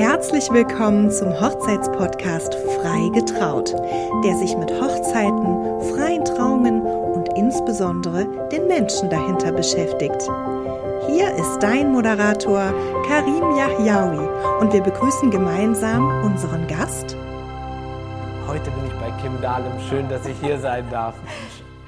Herzlich willkommen zum Hochzeitspodcast Frei getraut, der sich mit Hochzeiten, freien Trauungen und insbesondere den Menschen dahinter beschäftigt. Hier ist dein Moderator Karim Yahyaoui und wir begrüßen gemeinsam unseren Gast. Heute bin ich bei Kim Dahlem. Schön, dass ich hier sein darf.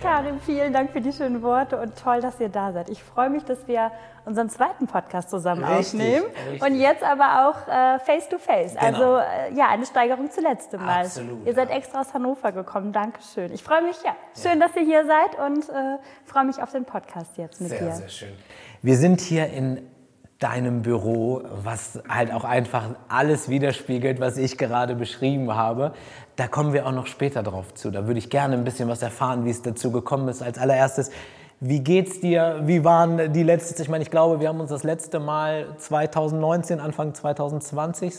Karin, vielen Dank für die schönen Worte und toll, dass ihr da seid. Ich freue mich, dass wir unseren zweiten Podcast zusammen richtig, aufnehmen richtig. und jetzt aber auch äh, face to face. Genau. Also äh, ja, eine Steigerung zu letztem Mal. Absolut, ihr seid ja. extra aus Hannover gekommen. Dankeschön. Ich freue mich, ja. Schön, dass ihr hier seid und äh, freue mich auf den Podcast jetzt mit sehr, dir. Sehr, sehr schön. Wir sind hier in deinem Büro, was halt auch einfach alles widerspiegelt, was ich gerade beschrieben habe. Da kommen wir auch noch später drauf zu. Da würde ich gerne ein bisschen was erfahren, wie es dazu gekommen ist. Als allererstes, wie geht's dir? Wie waren die letzten? Ich meine, ich glaube, wir haben uns das letzte Mal 2019, Anfang 2020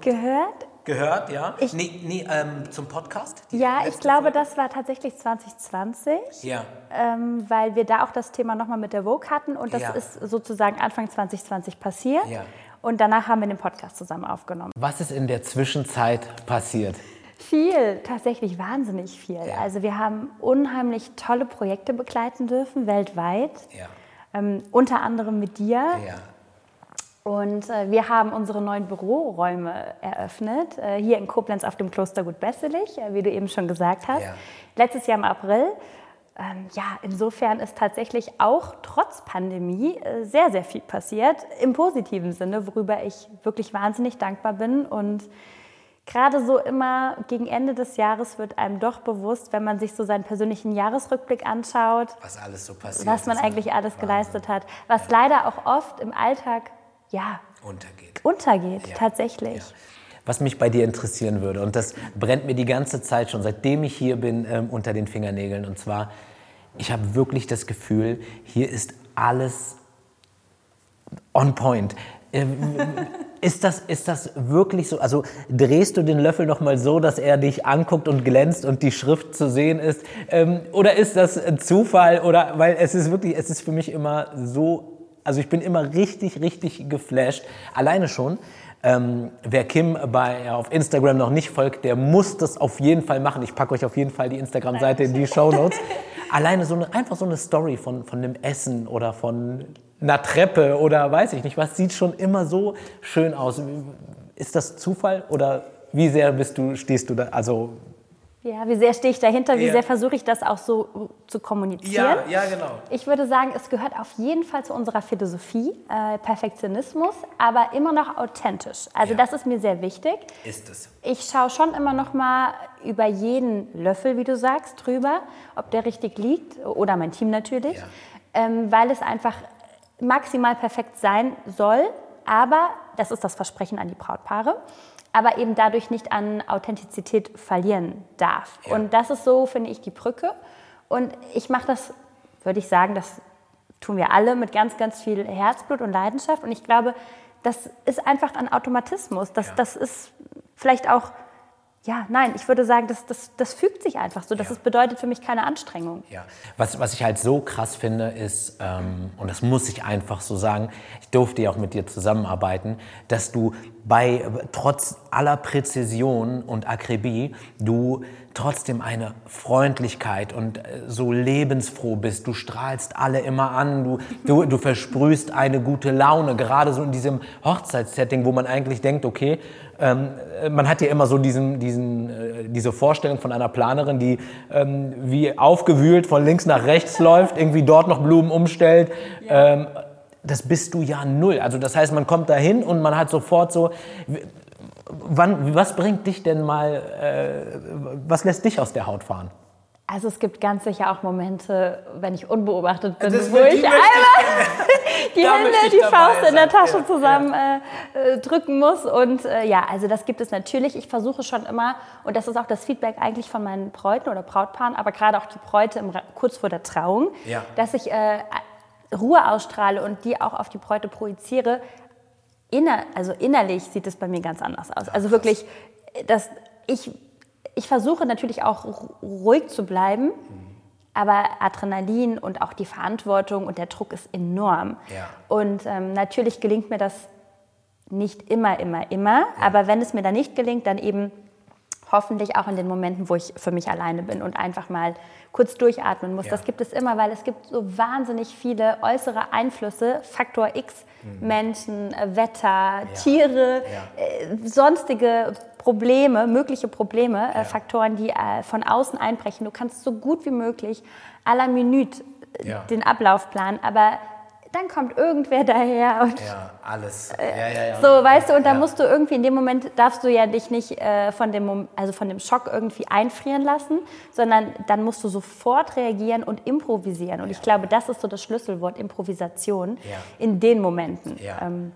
gehört. Gehört, ja. Ich, nee, nee ähm, zum Podcast? Ja, ich glaube, Folge? das war tatsächlich 2020. Ja. Ähm, weil wir da auch das Thema nochmal mit der Vogue hatten und das ja. ist sozusagen Anfang 2020 passiert. Ja. Und danach haben wir den Podcast zusammen aufgenommen. Was ist in der Zwischenzeit passiert? Viel, tatsächlich wahnsinnig viel. Ja. Also wir haben unheimlich tolle Projekte begleiten dürfen, weltweit. Ja. Ähm, unter anderem mit dir. Ja. Und äh, wir haben unsere neuen Büroräume eröffnet, äh, hier in Koblenz auf dem Klostergut Besselich, äh, wie du eben schon gesagt hast. Letztes Jahr im April. Ähm, ja, insofern ist tatsächlich auch trotz Pandemie äh, sehr, sehr viel passiert, im positiven Sinne, worüber ich wirklich wahnsinnig dankbar bin. Und gerade so immer gegen Ende des Jahres wird einem doch bewusst, wenn man sich so seinen persönlichen Jahresrückblick anschaut, was alles so passiert was man eigentlich alles Wahnsinn. geleistet hat, was ja. leider auch oft im Alltag ja, untergeht. Untergeht, ja. tatsächlich. Ja. Was mich bei dir interessieren würde, und das brennt mir die ganze Zeit schon, seitdem ich hier bin, ähm, unter den Fingernägeln. Und zwar, ich habe wirklich das Gefühl, hier ist alles on point. Ist das, ist das wirklich so? Also drehst du den Löffel noch mal so, dass er dich anguckt und glänzt und die Schrift zu sehen ist? Ähm, oder ist das ein Zufall? Oder weil es ist wirklich, es ist für mich immer so also ich bin immer richtig, richtig geflasht. Alleine schon. Ähm, wer Kim bei, auf Instagram noch nicht folgt, der muss das auf jeden Fall machen. Ich packe euch auf jeden Fall die Instagram-Seite in die Show Notes. Alleine so eine, einfach so eine Story von, von einem Essen oder von einer Treppe oder weiß ich nicht was, sieht schon immer so schön aus. Ist das Zufall oder wie sehr bist du, stehst du da, also ja, wie sehr stehe ich dahinter, wie ja. sehr versuche ich das auch so zu kommunizieren. Ja, ja, genau. Ich würde sagen, es gehört auf jeden Fall zu unserer Philosophie, äh, Perfektionismus, aber immer noch authentisch. Also ja. das ist mir sehr wichtig. Ist es. Ich schaue schon immer noch mal über jeden Löffel, wie du sagst, drüber, ob der richtig liegt oder mein Team natürlich, ja. ähm, weil es einfach maximal perfekt sein soll. Aber das ist das Versprechen an die Brautpaare aber eben dadurch nicht an Authentizität verlieren darf. Ja. Und das ist so, finde ich, die Brücke. Und ich mache das, würde ich sagen, das tun wir alle mit ganz, ganz viel Herzblut und Leidenschaft. Und ich glaube, das ist einfach ein Automatismus. Das, ja. das ist vielleicht auch ja, nein, ich würde sagen, das, das, das fügt sich einfach so. Das ja. bedeutet für mich keine Anstrengung. Ja. Was, was ich halt so krass finde, ist, ähm, und das muss ich einfach so sagen, ich durfte ja auch mit dir zusammenarbeiten, dass du bei, trotz aller Präzision und Akribie, du trotzdem eine Freundlichkeit und äh, so lebensfroh bist. Du strahlst alle immer an, du, du, du versprühst eine gute Laune, gerade so in diesem Hochzeitssetting, wo man eigentlich denkt, okay, ähm, man hat ja immer so diesen, diesen, äh, diese Vorstellung von einer Planerin, die ähm, wie aufgewühlt von links nach rechts läuft, irgendwie dort noch Blumen umstellt. Ähm, das bist du ja null. Also das heißt, man kommt dahin und man hat sofort so, wann, was bringt dich denn mal, äh, was lässt dich aus der Haut fahren? Also es gibt ganz sicher auch Momente, wenn ich unbeobachtet bin, das wo ich einmal die Hände, die Faust in der Tasche ja, zusammen ja. Äh, äh, drücken muss. Und äh, ja, also das gibt es natürlich. Ich versuche schon immer, und das ist auch das Feedback eigentlich von meinen Bräuten oder Brautpaaren, aber gerade auch die Bräute im, kurz vor der Trauung, ja. dass ich äh, Ruhe ausstrahle und die auch auf die Bräute projiziere. Inner, also innerlich sieht es bei mir ganz anders aus. Also wirklich, dass ich ich versuche natürlich auch ruhig zu bleiben, aber Adrenalin und auch die Verantwortung und der Druck ist enorm. Ja. Und ähm, natürlich gelingt mir das nicht immer, immer, immer. Ja. Aber wenn es mir dann nicht gelingt, dann eben hoffentlich auch in den Momenten, wo ich für mich alleine bin und einfach mal kurz durchatmen muss. Ja. Das gibt es immer, weil es gibt so wahnsinnig viele äußere Einflüsse, Faktor X, mhm. Menschen, äh, Wetter, ja. Tiere, ja. Äh, sonstige Probleme, mögliche Probleme, äh, Faktoren, die äh, von außen einbrechen. Du kannst so gut wie möglich à la Minute äh, den Ablauf planen, aber dann kommt irgendwer daher und ja, alles. Ja, ja, ja. So, weißt du, und da musst du irgendwie in dem Moment darfst du ja dich nicht äh, von dem also von dem Schock irgendwie einfrieren lassen, sondern dann musst du sofort reagieren und improvisieren. Und ich glaube, das ist so das Schlüsselwort Improvisation in den Momenten. Ähm,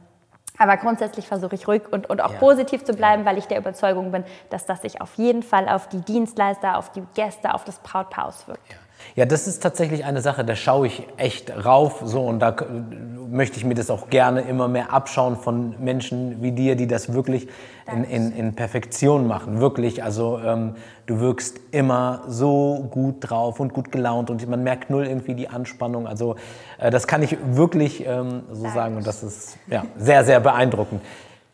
aber grundsätzlich versuche ich ruhig und, und auch ja. positiv zu bleiben, weil ich der Überzeugung bin, dass das sich auf jeden Fall auf die Dienstleister, auf die Gäste, auf das Brautpaar auswirkt. Ja. Ja, das ist tatsächlich eine Sache, da schaue ich echt rauf so und da möchte ich mir das auch gerne immer mehr abschauen von Menschen wie dir, die das wirklich in, in, in Perfektion machen. Wirklich, also ähm, du wirkst immer so gut drauf und gut gelaunt und man merkt null irgendwie die Anspannung. Also äh, das kann ich wirklich ähm, so Danke. sagen und das ist ja, sehr, sehr beeindruckend.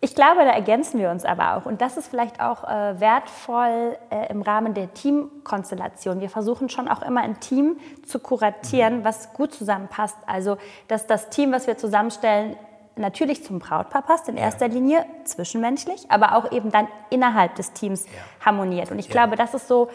Ich glaube, da ergänzen wir uns aber auch. Und das ist vielleicht auch äh, wertvoll äh, im Rahmen der Teamkonstellation. Wir versuchen schon auch immer ein Team zu kuratieren, was gut zusammenpasst. Also, dass das Team, was wir zusammenstellen, natürlich zum Brautpaar passt, in erster ja. Linie zwischenmenschlich, aber auch eben dann innerhalb des Teams ja. harmoniert. Und ich ja. glaube, das ist so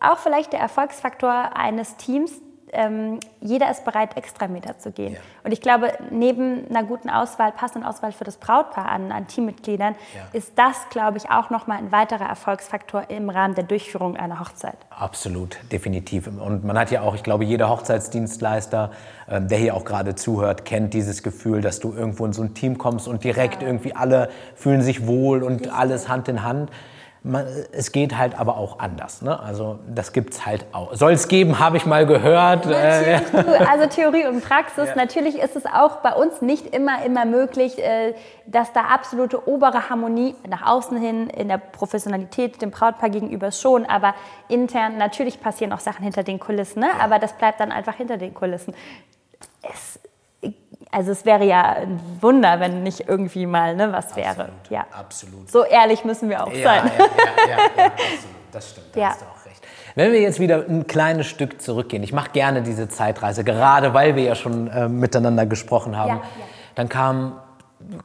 auch vielleicht der Erfolgsfaktor eines Teams, ähm, jeder ist bereit, extra Meter zu gehen. Ja. Und ich glaube, neben einer guten Auswahl, passenden Auswahl für das Brautpaar an, an Teammitgliedern, ja. ist das, glaube ich, auch nochmal ein weiterer Erfolgsfaktor im Rahmen der Durchführung einer Hochzeit. Absolut, definitiv. Und man hat ja auch, ich glaube, jeder Hochzeitsdienstleister, ähm, der hier auch gerade zuhört, kennt dieses Gefühl, dass du irgendwo in so ein Team kommst und direkt ja. irgendwie alle fühlen sich wohl und Richtig. alles Hand in Hand. Man, es geht halt aber auch anders. Ne? Also das gibt es halt auch. Soll es geben, habe ich mal gehört. Äh, also Theorie und Praxis. Ja. Natürlich ist es auch bei uns nicht immer, immer möglich, äh, dass da absolute obere Harmonie nach außen hin, in der Professionalität dem Brautpaar gegenüber schon, aber intern natürlich passieren auch Sachen hinter den Kulissen. Ne? Aber das bleibt dann einfach hinter den Kulissen. Also es wäre ja ein Wunder, wenn nicht irgendwie mal ne, was absolut, wäre. Ja. Absolut. So ehrlich müssen wir auch ja, sein. Ja, ja, ja, ja, absolut. Das stimmt, da ja. hast du auch recht. Wenn wir jetzt wieder ein kleines Stück zurückgehen, ich mache gerne diese Zeitreise, gerade weil wir ja schon äh, miteinander gesprochen haben, ja, ja. dann kam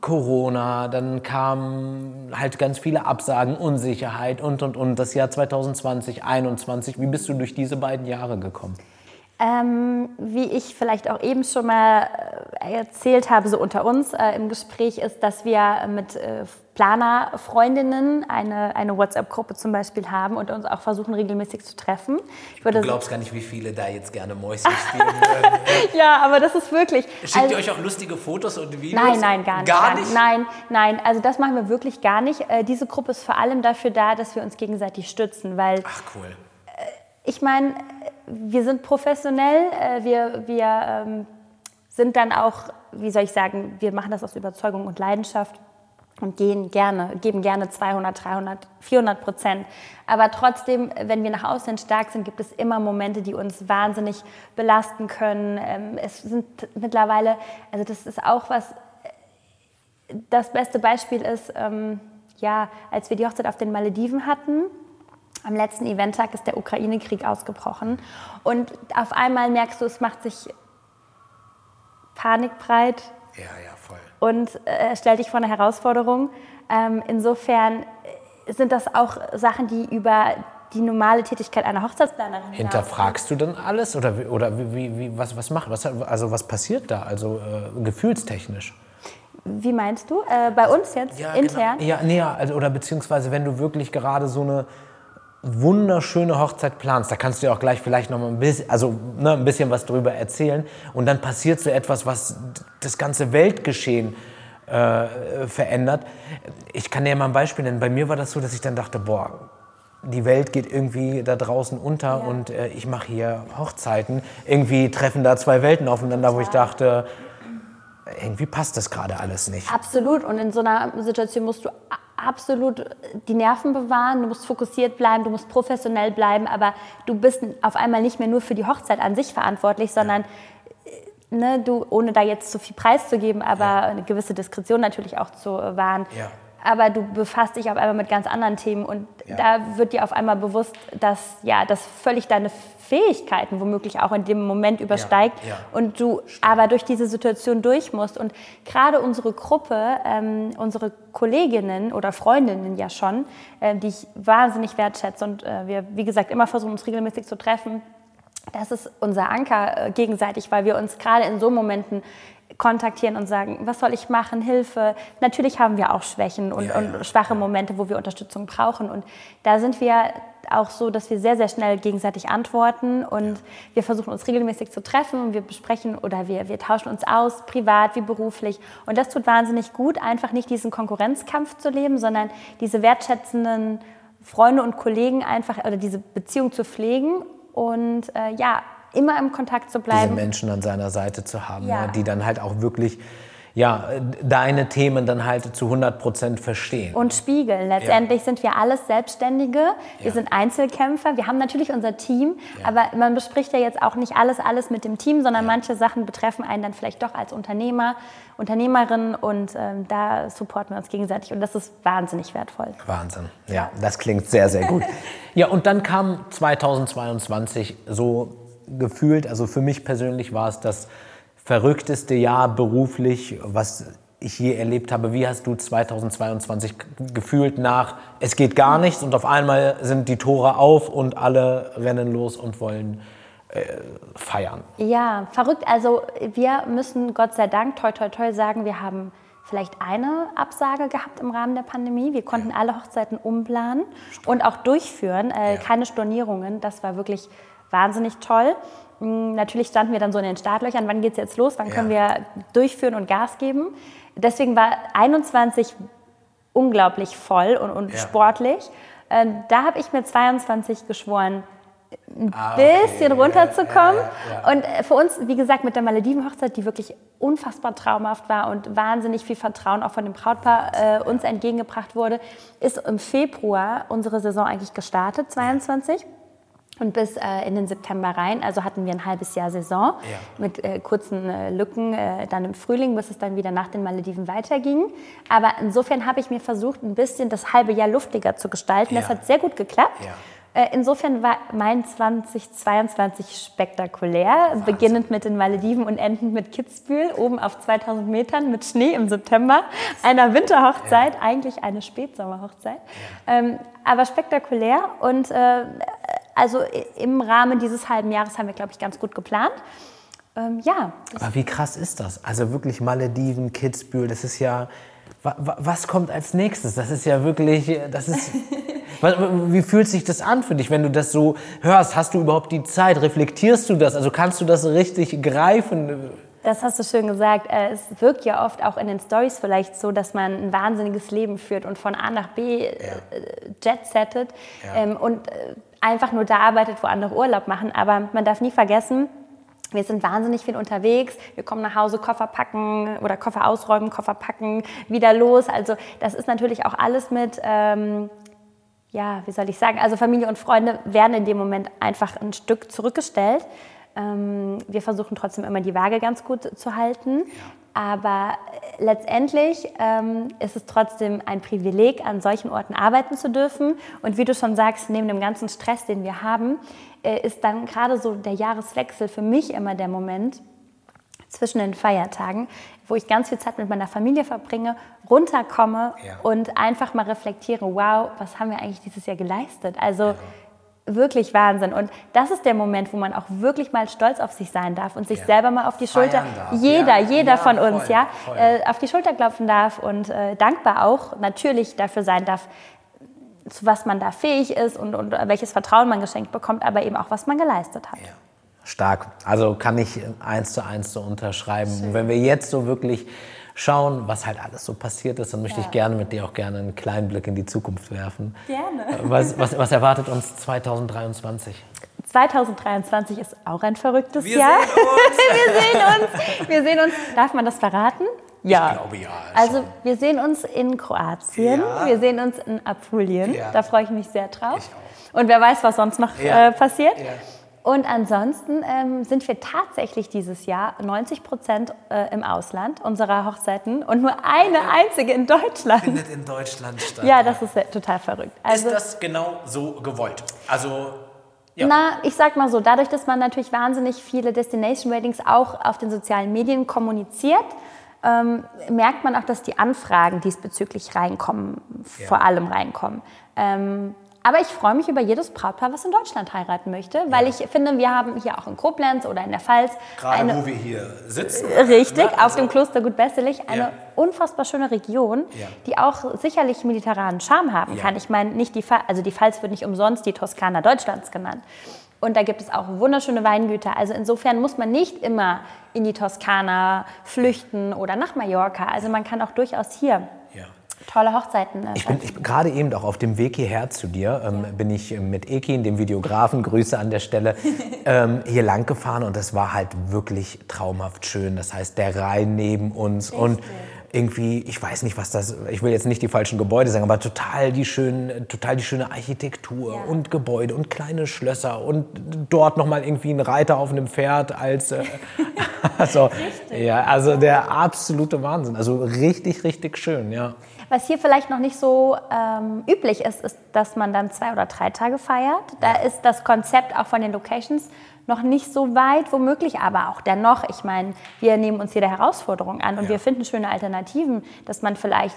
Corona, dann kamen halt ganz viele Absagen, Unsicherheit und, und, und. Das Jahr 2020, 2021, wie bist du durch diese beiden Jahre gekommen? Ähm, wie ich vielleicht auch eben schon mal äh, erzählt habe, so unter uns äh, im Gespräch, ist, dass wir mit äh, Planerfreundinnen eine, eine WhatsApp-Gruppe zum Beispiel haben und uns auch versuchen, regelmäßig zu treffen. du glaubst gar nicht, wie viele da jetzt gerne Mäuschen spielen würden. ja, aber das ist wirklich... Schickt also, ihr euch auch lustige Fotos und Videos? Nein, nein, gar nicht. Gar nicht? Nein, nein, also das machen wir wirklich gar nicht. Äh, diese Gruppe ist vor allem dafür da, dass wir uns gegenseitig stützen, weil... Ach, cool. Äh, ich meine wir sind professionell, äh, wir, wir ähm, sind dann auch, wie soll ich sagen, wir machen das aus Überzeugung und Leidenschaft und gehen gerne, geben gerne 200, 300, 400 Prozent. Aber trotzdem, wenn wir nach außen stark sind, gibt es immer Momente, die uns wahnsinnig belasten können. Ähm, es sind mittlerweile, also das ist auch was, das beste Beispiel ist, ähm, ja, als wir die Hochzeit auf den Malediven hatten, am letzten Eventtag ist der Ukraine-Krieg ausgebrochen. Und auf einmal merkst du, es macht sich panikbreit. Ja, ja, voll. Und äh, stellt dich vor eine Herausforderung. Ähm, insofern sind das auch Sachen, die über die normale Tätigkeit einer Hochzeitsplanerin Hinterfragst du dann alles oder, oder wie, wie, was, was macht, was, also was passiert da, also äh, gefühlstechnisch? Wie meinst du? Äh, bei uns jetzt, ja, intern? Genau. Ja, nee, also, oder beziehungsweise wenn du wirklich gerade so eine wunderschöne Hochzeit planst, da kannst du ja auch gleich vielleicht noch mal ein bisschen, also ne, ein bisschen was drüber erzählen und dann passiert so etwas, was das ganze Weltgeschehen äh, verändert. Ich kann dir mal ein Beispiel nennen. Bei mir war das so, dass ich dann dachte, boah, die Welt geht irgendwie da draußen unter ja. und äh, ich mache hier Hochzeiten. Irgendwie treffen da zwei Welten aufeinander, wo ich dachte, irgendwie passt das gerade alles nicht. Absolut. Und in so einer Situation musst du absolut die Nerven bewahren, du musst fokussiert bleiben, du musst professionell bleiben, aber du bist auf einmal nicht mehr nur für die Hochzeit an sich verantwortlich, sondern ne, du, ohne da jetzt zu viel preiszugeben, aber Ja. eine gewisse Diskretion natürlich auch zu äh, wahren. Ja. Aber du befasst dich auf einmal mit ganz anderen Themen und Ja. da wird dir auf einmal bewusst, dass ja, das völlig deine Fähigkeiten womöglich auch in dem Moment übersteigt ja. und du aber durch diese Situation durch musst. Und gerade unsere Gruppe, ähm, unsere Kolleginnen oder Freundinnen ja schon, äh, die ich wahnsinnig wertschätze und äh, wir, wie gesagt, immer versuchen, uns regelmäßig zu treffen, das ist unser Anker äh, gegenseitig, weil wir uns gerade in so Momenten kontaktieren und sagen, was soll ich machen, Hilfe. Natürlich haben wir auch Schwächen und, Ja, ja, und schwache Momente, wo wir Unterstützung brauchen. Und da sind wir auch so, dass wir sehr, sehr schnell gegenseitig antworten und wir versuchen uns regelmäßig zu treffen und wir besprechen oder wir, wir tauschen uns aus, privat wie beruflich. Und das tut wahnsinnig gut, einfach nicht diesen Konkurrenzkampf zu leben, sondern diese wertschätzenden Freunde und Kollegen einfach oder diese Beziehung zu pflegen und äh, ja, immer im Kontakt zu diese bleiben. Menschen an seiner Seite zu haben, Ja. ne, die dann halt auch wirklich ja, deine Themen dann halt zu 100 Prozent verstehen. und spiegeln. Letztendlich sind wir alles Selbstständige, wir Ja. sind Einzelkämpfer, wir haben natürlich unser Team, aber man bespricht ja jetzt auch nicht alles, alles mit dem Team, sondern manche Sachen betreffen einen dann vielleicht doch als Unternehmer, Unternehmerin und ähm, da supporten wir uns gegenseitig und das ist wahnsinnig wertvoll. Wahnsinn. Ja, das klingt sehr, sehr gut. Ja, und dann kam 2022 so gefühlt, also für mich persönlich war es das verrückteste Jahr beruflich, was ich je erlebt habe. Wie hast du 2022 gefühlt nach, es geht gar nichts und auf einmal sind die Tore auf und alle rennen los und wollen äh, feiern? Ja, verrückt. Also wir müssen Gott sei Dank, toi, toi, toi sagen, wir haben vielleicht eine Absage gehabt im Rahmen der Pandemie. Wir konnten alle Hochzeiten umplanen und auch durchführen, äh, Ja. keine Stornierungen. Das war wirklich wahnsinnig toll. Mm, Natürlich standen wir dann so in den Startlöchern, wann geht es jetzt los, wann Ja. können wir durchführen und Gas geben. Deswegen war 21 unglaublich voll und, und Ja. sportlich. Äh, da habe ich mir 22 geschworen, ein Ah, okay. bisschen Ja, runterzukommen. ja, ja, ja. Und äh, für uns, wie gesagt, mit der Malediven-Hochzeit, die wirklich unfassbar traumhaft war und wahnsinnig viel Vertrauen auch von dem Brautpaar äh, uns entgegengebracht wurde, ist im Februar unsere Saison eigentlich gestartet, 22. Und bis äh, in den September rein, also hatten wir ein halbes Jahr Saison Ja. mit äh, kurzen äh, Lücken äh, dann im Frühling, bis es dann wieder nach den Malediven weiterging. Aber insofern habe ich mir versucht, ein bisschen das halbe Jahr luftiger zu gestalten. Das Ja. hat sehr gut geklappt. Ja. Äh, Insofern war mein 2022 spektakulär, beginnend mit den Malediven und endend mit Kitzbühel, oben auf 2000 Metern mit Schnee im September, einer Winterhochzeit, eigentlich eine Spätsommerhochzeit, ähm, aber spektakulär und äh, also im Rahmen dieses halben Jahres haben wir, glaube ich, ganz gut geplant. Ähm, ja, Aber wie krass ist das? Also wirklich Malediven, Kitzbühel, das ist ja. wa- wa- Was kommt als nächstes? Das ist ja wirklich. Das ist. Wie fühlt sich das an für dich, wenn du das so hörst? Hast du überhaupt die Zeit? Reflektierst du das? Also kannst du das richtig greifen? Das hast du schön gesagt. Äh, Es wirkt ja oft auch in den Stories vielleicht so, dass man ein wahnsinniges Leben führt und von A nach B äh, jet-settet Ja. ähm, und äh, einfach nur da arbeitet, wo andere Urlaub machen. Aber man darf nie vergessen, wir sind wahnsinnig viel unterwegs. Wir kommen nach Hause, Koffer packen oder Koffer ausräumen, Koffer packen, wieder los. Also das ist natürlich auch alles mit, ähm, ja, wie soll ich sagen, also Familie und Freunde werden in dem Moment einfach ein Stück zurückgestellt. Ähm, wir versuchen trotzdem immer die Waage ganz gut zu halten. Aber äh, letztendlich ähm, ist es trotzdem ein Privileg, an solchen Orten arbeiten zu dürfen. Und wie du schon sagst, neben dem ganzen Stress, den wir haben, äh, ist dann gerade so der Jahreswechsel für mich immer der Moment, zwischen den Feiertagen, wo ich ganz viel Zeit mit meiner Familie verbringe, runterkomme Ja. und einfach mal reflektiere, wow, was haben wir eigentlich dieses Jahr geleistet? Also wirklich Wahnsinn. Und das ist der Moment, wo man auch wirklich mal stolz auf sich sein darf und sich Ja. selber mal auf die Schulter, jeder, Ja. jeder Ja, von uns, voll, ja, voll. äh, auf die Schulter klopfen darf und äh, dankbar auch natürlich dafür sein darf, zu was man da fähig ist und, und welches Vertrauen man geschenkt bekommt, aber eben auch, was man geleistet hat. Stark. Also kann ich eins zu eins so unterschreiben. Und wenn wir jetzt so wirklich schauen, was halt alles so passiert ist, dann möchte ich gerne mit dir auch gerne einen kleinen Blick in die Zukunft werfen. Gerne. Was, was, was erwartet uns 2023? 2023 ist auch ein verrücktes Wir Jahr. sehen uns. wir sehen uns. Wir sehen uns. Darf man das verraten? Ja. glaube, ja, Also schon. wir sehen uns in Kroatien. Ja. Wir sehen uns in Apulien. Ja. Da freue ich mich sehr drauf. Ich Und wer weiß, was sonst noch Ja. äh, passiert. Ja. Und ansonsten ähm, sind wir tatsächlich dieses Jahr 90 Prozent äh, im Ausland unserer Hochzeiten und nur eine einzige in Deutschland. Findet in Deutschland statt. Ja, das ist total verrückt. Also, ist das genau so gewollt? Also ja. Na, ich sag mal so, dadurch, dass man natürlich wahnsinnig viele Destination Ratings auch auf den sozialen Medien kommuniziert, ähm, merkt man auch, dass die Anfragen diesbezüglich reinkommen, ja. vor allem reinkommen. Ähm, aber ich freue mich über jedes Brautpaar, was in Deutschland heiraten möchte, weil ja. ich finde, wir haben hier auch in Koblenz oder in der Pfalz. Gerade eine, wo wir hier sitzen. Richtig, ne? also, auf dem Klostergut Besselich, eine ja. unfassbar schöne Region, ja. die auch sicherlich mediterranen Charme haben kann. Ich meine, nicht die also die Pfalz wird nicht umsonst die Toskana Deutschlands genannt. Und da gibt es auch wunderschöne Weingüter. Also insofern muss man nicht immer in die Toskana flüchten oder nach Mallorca. Also man kann auch durchaus hier tolle Hochzeiten. Äh, ich bin, bin gerade eben auch auf dem Weg hierher zu dir, ähm, ja. bin ich mit Ekin, dem Videografen, Grüße an der Stelle, ähm, hier lang gefahren und es war halt wirklich traumhaft schön. Das heißt, der Rhein neben uns Richtig. und irgendwie, ich weiß nicht, was das, ich will jetzt nicht die falschen Gebäude sagen, aber total die, schön, total die schöne Architektur ja. und Gebäude und kleine Schlösser und dort nochmal irgendwie ein Reiter auf einem Pferd als, äh, also, ja, also der absolute Wahnsinn. Also richtig, richtig schön, ja. Was hier vielleicht noch nicht so ähm, üblich ist, ist, dass man dann zwei oder drei Tage feiert. Da ist das Konzept auch von den Locations noch nicht so weit, womöglich, aber auch dennoch. Ich meine, wir nehmen uns jede Herausforderung an und ja. wir finden schöne Alternativen, dass man vielleicht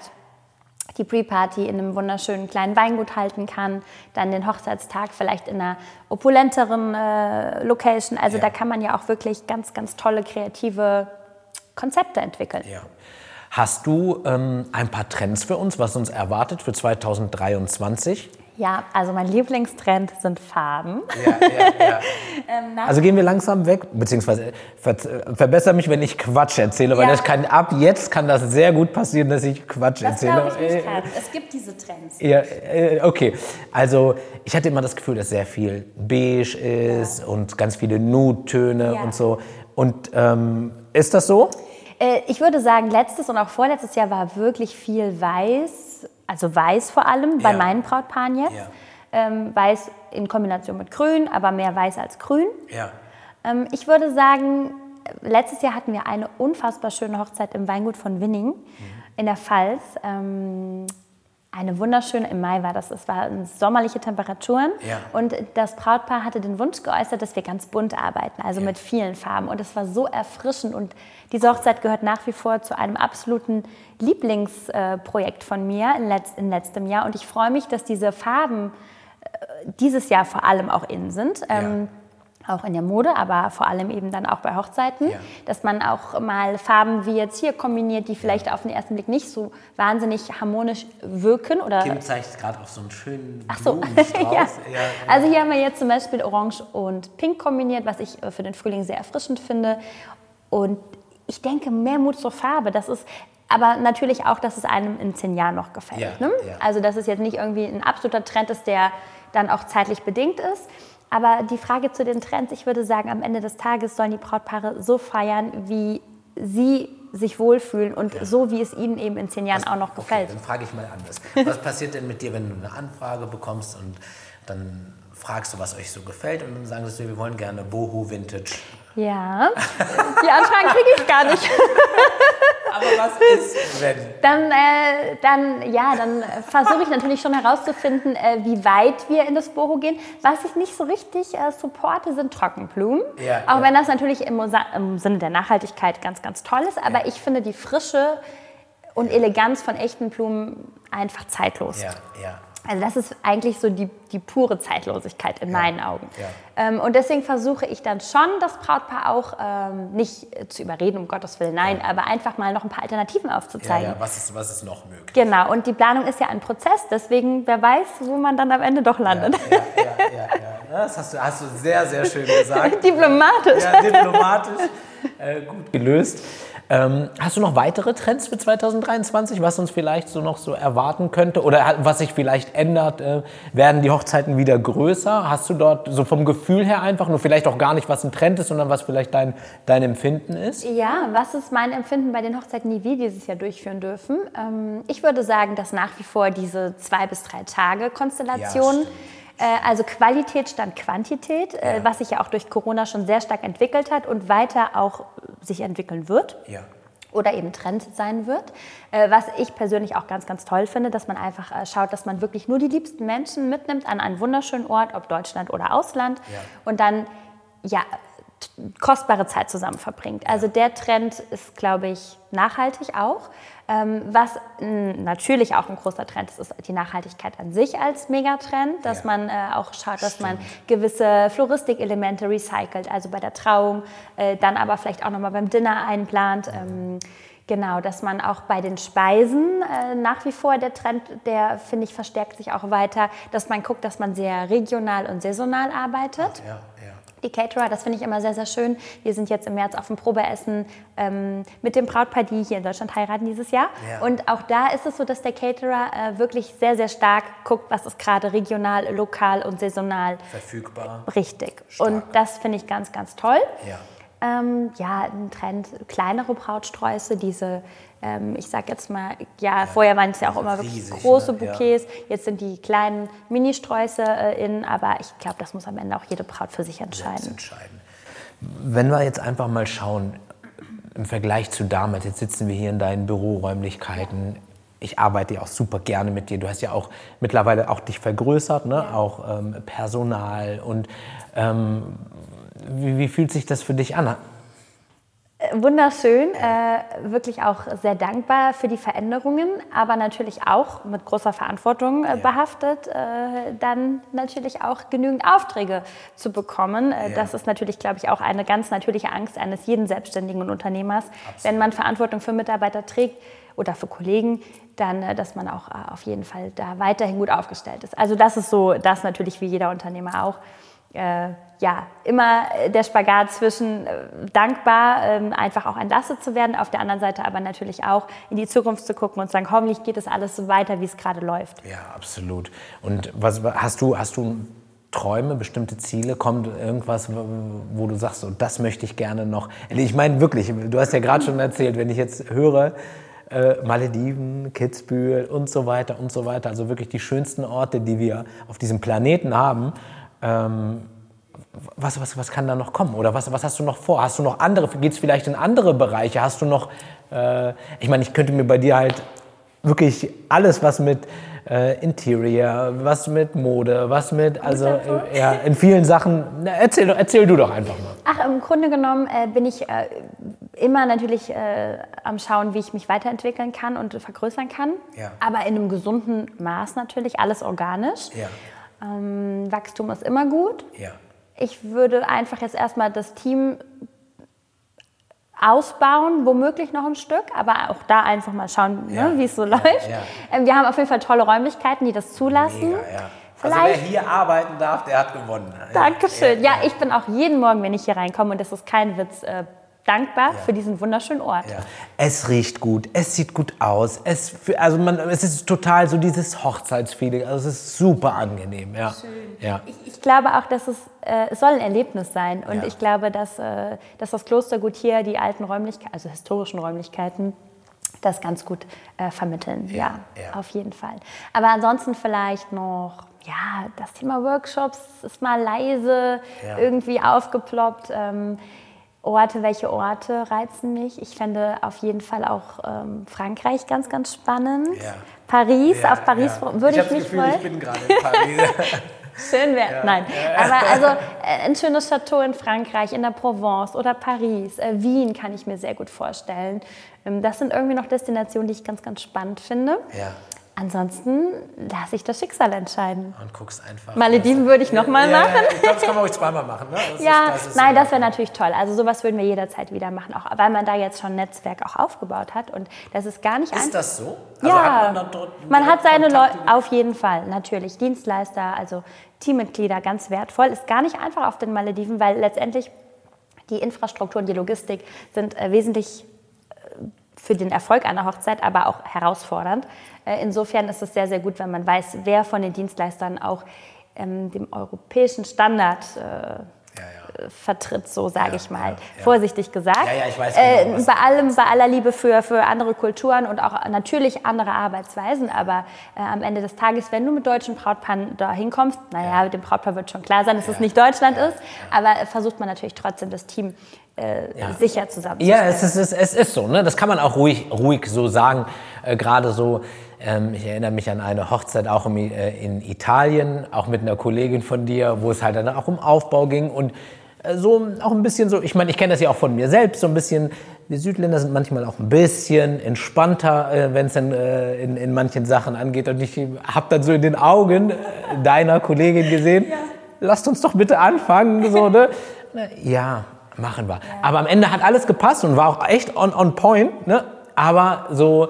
die Pre-Party in einem wunderschönen kleinen Weingut halten kann, dann den Hochzeitstag vielleicht in einer opulenteren äh, Location. Also ja. da kann man ja auch wirklich ganz, ganz tolle kreative Konzepte entwickeln. Ja. Hast du ähm, ein paar Trends für uns, was uns erwartet für 2023? Ja, also mein Lieblingstrend sind Farben. Ja, ja, ja. ähm, also gehen wir langsam weg, beziehungsweise ver verbessere mich, wenn ich Quatsch erzähle, weil das kann, ab jetzt kann das sehr gut passieren, dass ich Quatsch das erzähle. Ich nicht kann. Es gibt diese Trends. Ja, äh, okay. Also ich hatte immer das Gefühl, dass sehr viel beige ist und ganz viele Nude-Töne und so. Und ähm, ist das so? Äh, ich würde sagen, letztes und auch vorletztes Jahr war wirklich viel weiß, also weiß vor allem bei ja. meinen Brautpaaren jetzt. Ja. Ähm, weiß in Kombination mit grün, aber mehr weiß als grün. Ja. Ähm, ich würde sagen, letztes Jahr hatten wir eine unfassbar schöne Hochzeit im Weingut von Winning mhm. in der Pfalz. Ähm, eine wunderschöne, im Mai war das, es waren sommerliche Temperaturen ja. und das Brautpaar hatte den Wunsch geäußert, dass wir ganz bunt arbeiten, also ja. mit vielen Farben und es war so erfrischend und diese Hochzeit gehört nach wie vor zu einem absoluten Lieblingsprojekt von mir in, letzt, in letztem Jahr und ich freue mich, dass diese Farben äh, dieses Jahr vor allem auch in sind. Ja. Ähm, auch in der Mode, aber vor allem eben dann auch bei Hochzeiten, ja. dass man auch mal Farben wie jetzt hier kombiniert, die vielleicht ja. auf den ersten Blick nicht so wahnsinnig harmonisch wirken. Oder Kim zeigt gerade auf so einen schönen Ach so. ja. Also hier haben wir jetzt zum Beispiel Orange und Pink kombiniert, was ich für den Frühling sehr erfrischend finde. Und ich denke, mehr Mut zur Farbe, das ist aber natürlich auch, dass es einem in zehn Jahren noch gefällt. Ne? Also dass es jetzt nicht irgendwie ein absoluter Trend ist, der dann auch zeitlich bedingt ist. Aber die Frage zu den Trends, ich würde sagen, am Ende des Tages sollen die Brautpaare so feiern, wie sie sich wohlfühlen und ja. so, wie es ihnen eben in zehn Jahren was, auch noch gefällt. Okay, dann frage ich mal anders. Was passiert denn mit dir, wenn du eine Anfrage bekommst und dann fragst du, was euch so gefällt und dann sagen sie, wir wollen gerne Boho Vintage. Ja, die Anfragen kriege ich gar nicht. Aber was ist, wenn? Dann, äh, dann, ja, dann versuche ich natürlich schon herauszufinden, äh, wie weit wir in das Boho gehen. Was ich nicht so richtig äh, supporte, sind Trockenblumen. Ja, Auch ja. wenn das natürlich im, im, Sinne der Nachhaltigkeit ganz, ganz toll ist. Aber ja. ich finde die Frische und Eleganz von echten Blumen einfach zeitlos. Ja, ja. Also das ist eigentlich so die, die pure Zeitlosigkeit in ja, meinen Augen. Ja. Ähm, und deswegen versuche ich dann schon, das Brautpaar auch ähm, nicht zu überreden, um Gottes Willen, nein, ja. aber einfach mal noch ein paar Alternativen aufzuzeigen. Ja, was, ist, was ist noch möglich? Genau, und die Planung ist ja ein Prozess, deswegen wer weiß, wo man dann am Ende doch landet. Ja, ja, ja, Das hast du, hast du sehr, sehr schön gesagt. diplomatisch. Ja, diplomatisch. Äh, gut gelöst. Ähm, hast du noch weitere Trends für 2023, was uns vielleicht so noch so erwarten könnte oder was sich vielleicht ändert? Äh, werden die Hochzeiten wieder größer? Hast du dort so vom Gefühl her einfach nur vielleicht auch gar nicht, was ein Trend ist, sondern was vielleicht dein, dein Empfinden ist? Ja, was ist mein Empfinden bei den Hochzeiten, die wir dieses Jahr durchführen dürfen? Ähm, ich würde sagen, dass nach wie vor diese zwei bis drei Tage Konstellation. Ja, also Qualität stand Quantität, äh, Ja. was sich ja auch durch Corona schon sehr stark entwickelt hat und weiter auch sich entwickeln wird Ja. oder eben Trend sein wird. Äh, Was ich persönlich auch ganz, ganz toll finde, dass man einfach äh, schaut, dass man wirklich nur die liebsten Menschen mitnimmt an einen wunderschönen Ort, ob Deutschland oder Ausland, Ja. und dann ja kostbare Zeit zusammen verbringt. Also der Trend ist, glaube ich, nachhaltig auch. Ähm, was natürlich auch ein großer Trend ist, ist die Nachhaltigkeit an sich als Megatrend, dass Ja. man äh, auch schaut, dass man gewisse Floristikelemente recycelt, also bei der Trauung, äh, dann aber vielleicht auch nochmal beim Dinner einplant. Ähm, Genau, dass man auch bei den Speisen äh, nach wie vor der Trend, der finde ich verstärkt sich auch weiter, dass man guckt, dass man sehr regional und saisonal arbeitet. Ja. Die Caterer, das finde ich immer sehr, sehr schön. Wir sind jetzt im März auf dem Probeessen ähm, mit dem Brautpaar, die hier in Deutschland heiraten dieses Jahr. Ja. Und auch da ist es so, dass der Caterer äh, wirklich sehr, sehr stark guckt, was ist gerade regional, lokal und saisonal Verfügbar. richtig. Stark. Und das finde ich ganz, ganz toll. Ja. Ähm, ja, ein Trend, kleinere Brautsträuße, diese, ähm, ich sag jetzt mal, ja, vorher waren es ja auch immer wirklich riesig, große ne? Ja. Bouquets, jetzt sind die kleinen Ministräuße äh, in, aber ich glaube, das muss am Ende auch jede Braut für sich entscheiden. entscheiden. Wenn wir jetzt einfach mal schauen, im Vergleich zu damals, jetzt sitzen wir hier in deinen Büroräumlichkeiten. Ich arbeite ja auch super gerne mit dir. Du hast ja auch mittlerweile auch dich vergrößert, ne? auch ähm, Personal. Und ähm, wie, wie fühlt sich das für dich an? Wunderschön, äh, wirklich auch sehr dankbar für die Veränderungen, aber natürlich auch mit großer Verantwortung äh, behaftet, äh, dann natürlich auch genügend Aufträge zu bekommen. Äh, Ja. Das ist natürlich, glaube ich, auch eine ganz natürliche Angst eines jeden Selbstständigen und Unternehmers, wenn man Verantwortung für Mitarbeiter trägt oder für Kollegen, dann, äh, dass man auch äh, auf jeden Fall da weiterhin gut aufgestellt ist. Also das ist so, das natürlich wie jeder Unternehmer auch. Ja, immer äh, der Spagat zwischen äh, dankbar, ähm, einfach auch entlastet zu werden, auf der anderen Seite aber natürlich auch in die Zukunft zu gucken und zu sagen, hoffentlich geht es alles so weiter, wie es gerade läuft. Ja, absolut. Und was hast du, hast du Träume, bestimmte Ziele? Kommt irgendwas, wo du sagst, so, das möchte ich gerne noch? Ich meine wirklich, du hast ja gerade schon erzählt, wenn ich jetzt höre, äh, Malediven, Kitzbühel und so weiter und so weiter, also wirklich die schönsten Orte, die wir auf diesem Planeten haben. Ähm, was, was, was kann da noch kommen? Oder was, was hast du noch vor? Hast du noch andere, geht es vielleicht in andere Bereiche? Hast du noch, äh, ich meine, ich könnte mir bei dir halt wirklich alles, was mit äh, Interior, was mit Mode, was mit, also äh, ja, in vielen Sachen, na, erzähl, erzähl du doch einfach mal. Ach, im Grunde genommen äh, bin ich äh, immer natürlich äh, am Schauen, wie ich mich weiterentwickeln kann und vergrößern kann. Ja. Aber in einem gesunden Maß natürlich, alles organisch. Ja, Ähm, Wachstum ist immer gut. ja, Ich würde einfach jetzt erstmal das Team ausbauen, womöglich noch ein Stück, aber auch da einfach mal schauen, Ja. ne, wie es so läuft. ja. Ähm, wir haben auf jeden Fall tolle Räumlichkeiten, die das zulassen. mega. Also wer hier arbeiten darf, der hat gewonnen. Dankeschön. Ja, ich bin auch jeden Morgen, wenn ich hier reinkomme, und das ist kein Witz, dankbar für diesen wunderschönen Ort. Ja. Es riecht gut, es sieht gut aus. Es, also man, es ist total so dieses Hochzeitsfeeling. Also es ist super angenehm. Ja. Ja. Ich, ich glaube auch, dass es, äh, es soll ein Erlebnis sein. Und Ja. ich glaube, dass, äh, dass das Klostergut hier die alten Räumlichkeiten, also historischen Räumlichkeiten, das ganz gut äh, vermitteln. Ja, ja. auf jeden Fall. Aber ansonsten vielleicht noch, ja, das Thema Workshops ist mal leise Ja. irgendwie aufgeploppt. Ähm, Orte, welche Orte reizen mich? Ich fände auf jeden Fall auch ähm, Frankreich ganz, ganz spannend. Ja. Paris, auf Paris würde ich, das mich Gefühl, freuen. Ich bin gerade in Paris. Schön wäre. Nein. Aber also äh, ein schönes Chateau in Frankreich, in der Provence oder Paris, äh, Wien kann ich mir sehr gut vorstellen. Ähm, das sind irgendwie noch Destinationen, die ich ganz, ganz spannend finde. ja. Ansonsten lasse ich das Schicksal entscheiden. Und guckst einfach. Malediven würde ich noch mal ja, machen. Ja, ich glaube, das kann man ruhig zweimal machen. Ne? Das Ja, ist, das ist nein, so. das wäre natürlich toll. Also sowas würden wir jederzeit wieder machen, auch weil man da jetzt schon ein Netzwerk auch aufgebaut hat und das ist gar nicht Ist das so? Also ja, hat man, dort man hat seine? Leute, auf jeden Fall, natürlich. Dienstleister, also Teammitglieder, ganz wertvoll. Ist gar nicht einfach auf den Malediven, weil letztendlich die Infrastruktur und die Logistik sind äh, wesentlich für den Erfolg einer Hochzeit, aber auch herausfordernd. Äh, insofern ist es sehr, sehr gut, wenn man weiß, wer von den Dienstleistern auch ähm, dem europäischen Standard äh, ja, ja. vertritt, so sage ich mal, ja, vorsichtig gesagt. Ja, ja, ich weiß genau, äh, bei allem, bei aller Liebe für, für andere Kulturen und auch natürlich andere Arbeitsweisen, aber äh, am Ende des Tages, wenn du mit deutschen Brautpaaren da hinkommst, naja, mit dem Brautpaar wird schon klar sein, dass es nicht Deutschland ist, aber versucht man natürlich trotzdem das Team äh, ja. sicher zusammenzustellen. Ja, es ist, es ist so. Ne? Das kann man auch ruhig, ruhig so sagen. Äh, Gerade so, ähm, ich erinnere mich an eine Hochzeit auch im, äh, in Italien, auch mit einer Kollegin von dir, wo es halt dann auch um Aufbau ging und äh, so auch ein bisschen so, ich meine, ich kenne das ja auch von mir selbst, so ein bisschen, wir Südländer sind manchmal auch ein bisschen entspannter, äh, wenn es dann äh, in, in manchen Sachen angeht. Und ich habe dann so in den Augen äh, deiner Kollegin gesehen, ja. lasst uns doch bitte anfangen. So, ne? ja, machen wir. Aber am Ende hat alles gepasst und war auch echt on, on point. Ne? Aber so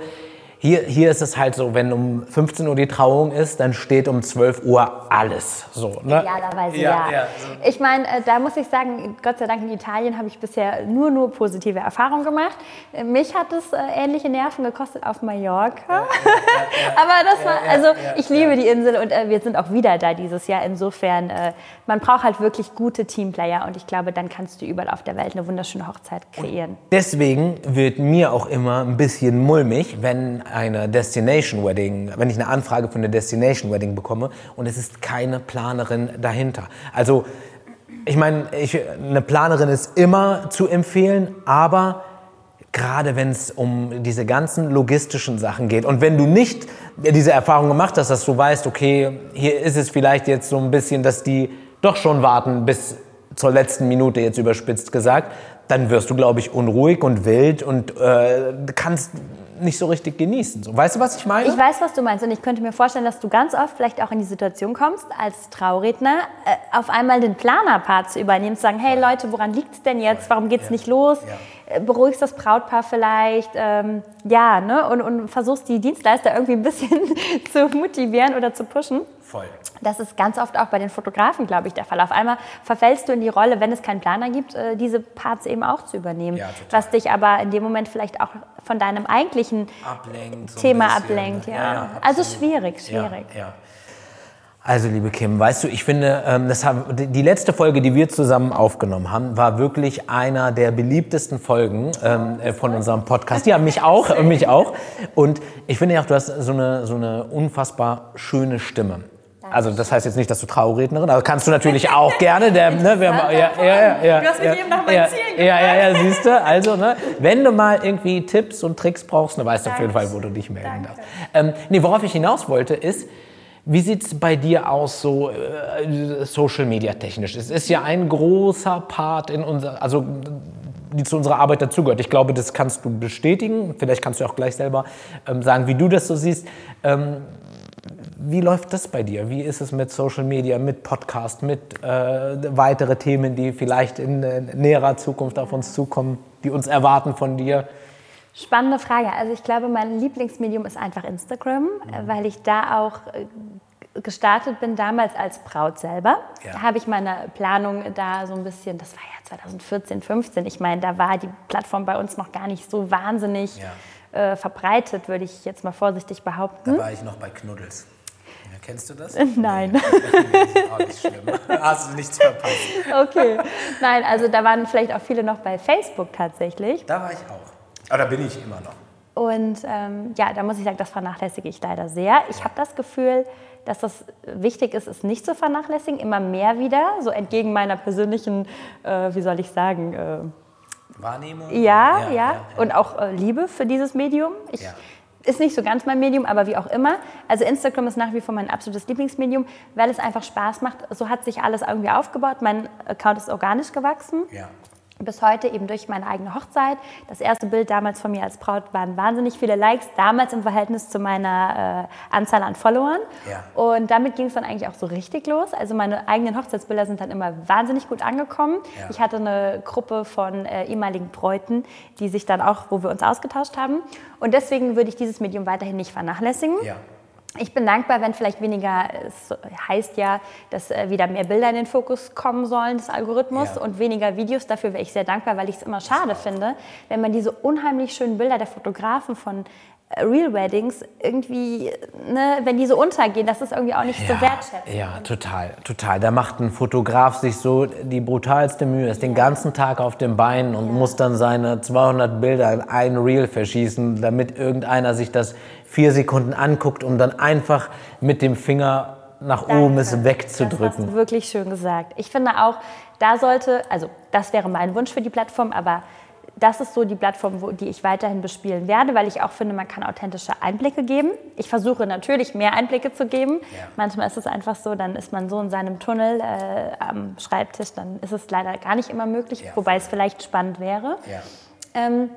hier, hier ist es halt so, wenn um 15 Uhr die Trauung ist, dann steht um 12 Uhr alles. So, ne? Idealerweise ja. ja. ja. Ich meine, äh, da muss ich sagen, Gott sei Dank in Italien habe ich bisher nur, nur positive Erfahrungen gemacht. Mich hat es äh, ähnliche Nerven gekostet auf Mallorca. Ja, Aber das war, also ich liebe die Insel und äh, wir sind auch wieder da dieses Jahr. Insofern, man braucht halt wirklich gute Teamplayer und ich glaube, dann kannst du überall auf der Welt eine wunderschöne Hochzeit kreieren. Und deswegen wird mir auch immer ein bisschen mulmig, wenn eine Destination Wedding, wenn ich eine Anfrage für eine Destination Wedding bekomme und es ist keine Planerin dahinter. Also ich meine, ich, eine Planerin ist immer zu empfehlen, aber gerade wenn es um diese ganzen logistischen Sachen geht und wenn du nicht diese Erfahrung gemacht hast, dass du weißt, okay, hier ist es vielleicht jetzt so ein bisschen, dass die doch schon warten bis zur letzten Minute, jetzt überspitzt gesagt, dann wirst du, glaube ich, unruhig und wild und äh, kannst nicht so richtig genießen. So, weißt du, was ich meine? Ich weiß, was du meinst. Und ich könnte mir vorstellen, dass du ganz oft vielleicht auch in die Situation kommst, als Trauredner äh, auf einmal den Planerpart zu übernehmen, zu sagen, hey Leute, woran liegt es denn jetzt? Warum geht es ja. nicht los? Ja. Äh, beruhigst das Brautpaar vielleicht? Ähm, ja, ne? Und, und versuchst die Dienstleister irgendwie ein bisschen zu motivieren oder zu pushen. Voll. Das ist ganz oft auch bei den Fotografen, glaube ich, der Fall. Auf einmal verfällst du in die Rolle, wenn es keinen Planer gibt, äh, diese Parts eben auch zu übernehmen. Ja, was dich aber in dem Moment vielleicht auch von deinem eigentlichen ablenkt, Thema so ablenkt. Ja. ja also schwierig, schwierig. Ja, also liebe Kim, weißt du, ich finde, ähm, das haben, die letzte Folge, die wir zusammen aufgenommen haben, war wirklich einer der beliebtesten Folgen ähm, äh, von unserem Podcast. Ja, mich auch, mich auch. Und ich finde ja auch, du hast so eine, so eine unfassbar schöne Stimme. Also das heißt jetzt nicht, dass du Traurednerin, aber kannst du natürlich auch gerne. Der, ne, wir, ja, ja, ja, ja, du hast mich ja, eben nach meinem ja, Ziel gefragt. Ja, ja, ja, siehst du. Also, ne, wenn du mal irgendwie Tipps und Tricks brauchst, dann weißt du auf jeden Fall, wo du dich melden darfst. Ähm, nee, worauf ich hinaus wollte, ist, wie sieht es bei dir aus, so äh, Social Media technisch? Es ist ja ein großer Part in unser, also die zu unserer Arbeit dazugehört. Ich glaube, das kannst du bestätigen. Vielleicht kannst du auch gleich selber ähm, sagen, wie du das so siehst. Ähm, wie läuft das bei dir? Wie ist es mit Social Media, mit Podcast, mit äh, weitere Themen, die vielleicht in äh, näherer Zukunft auf uns zukommen, die uns erwarten von dir? Spannende Frage. Also ich glaube, mein Lieblingsmedium ist einfach Instagram, mhm. weil ich da auch äh, gestartet bin, damals als Braut selber. Ja. Da habe ich meine Planung da so ein bisschen, das war ja 2014, 15. Ich meine, da war die Plattform bei uns noch gar nicht so wahnsinnig ja. äh, verbreitet, würde ich jetzt mal vorsichtig behaupten. Da war ich noch bei Knuddels. Kennst du das? Nein. Auch nicht schlimm. Hast du nichts verpasst. Okay. Nein, also da waren vielleicht auch viele noch bei Facebook tatsächlich. Da war ich auch. Aber da bin ich immer noch. Und ähm, ja, da muss ich sagen, das vernachlässige ich leider sehr. Ich habe das Gefühl, dass das wichtig ist, es nicht zu vernachlässigen, immer mehr wieder, so entgegen meiner persönlichen, äh, wie soll ich sagen, äh, Wahrnehmung. Ja, ja, ja, ja, und auch äh, Liebe für dieses Medium. Ich ist nicht so ganz mein Medium, aber wie auch immer. Also Instagram ist nach wie vor mein absolutes Lieblingsmedium, weil es einfach Spaß macht. So hat sich alles irgendwie aufgebaut. Mein Account ist organisch gewachsen. Ja bis heute eben durch meine eigene Hochzeit. Das erste Bild damals von mir als Braut waren wahnsinnig viele Likes, damals im Verhältnis zu meiner äh, Anzahl an Followern. Ja. Und damit ging es dann eigentlich auch so richtig los. Also meine eigenen Hochzeitsbilder sind dann immer wahnsinnig gut angekommen. Ja. Ich hatte eine Gruppe von äh, ehemaligen Bräuten, die sich dann auch, wo wir uns ausgetauscht haben. Und deswegen würde ich dieses Medium weiterhin nicht vernachlässigen. Ja. Ich bin dankbar, wenn vielleicht weniger, es heißt ja, dass äh, wieder mehr Bilder in den Fokus kommen sollen des Algorithmus ja. und weniger Videos. Dafür wäre ich sehr dankbar, weil ich es immer schade finde, wenn man diese unheimlich schönen Bilder der Fotografen von Real Weddings irgendwie, ne, wenn die so untergehen, das ist irgendwie auch nicht so wertschätzend. Ja, total, total. Da macht ein Fotograf sich so die brutalste Mühe, ist den ganzen Tag auf den Beinen und muss dann seine 200 Bilder in ein Reel verschießen, damit irgendeiner sich das vier Sekunden anguckt, um dann einfach mit dem Finger nach oben es Das hast wegzudrücken. du wirklich schön gesagt. Ich finde auch, da sollte, also das wäre mein Wunsch für die Plattform, aber das ist so die Plattform, wo, die ich weiterhin bespielen werde, weil ich auch finde, man kann authentische Einblicke geben. Ich versuche natürlich mehr Einblicke zu geben. Manchmal ist es einfach so, dann ist man so in seinem Tunnel äh, am Schreibtisch, dann ist es leider gar nicht immer möglich, Ja. wobei es vielleicht spannend wäre. Ja. Ähm,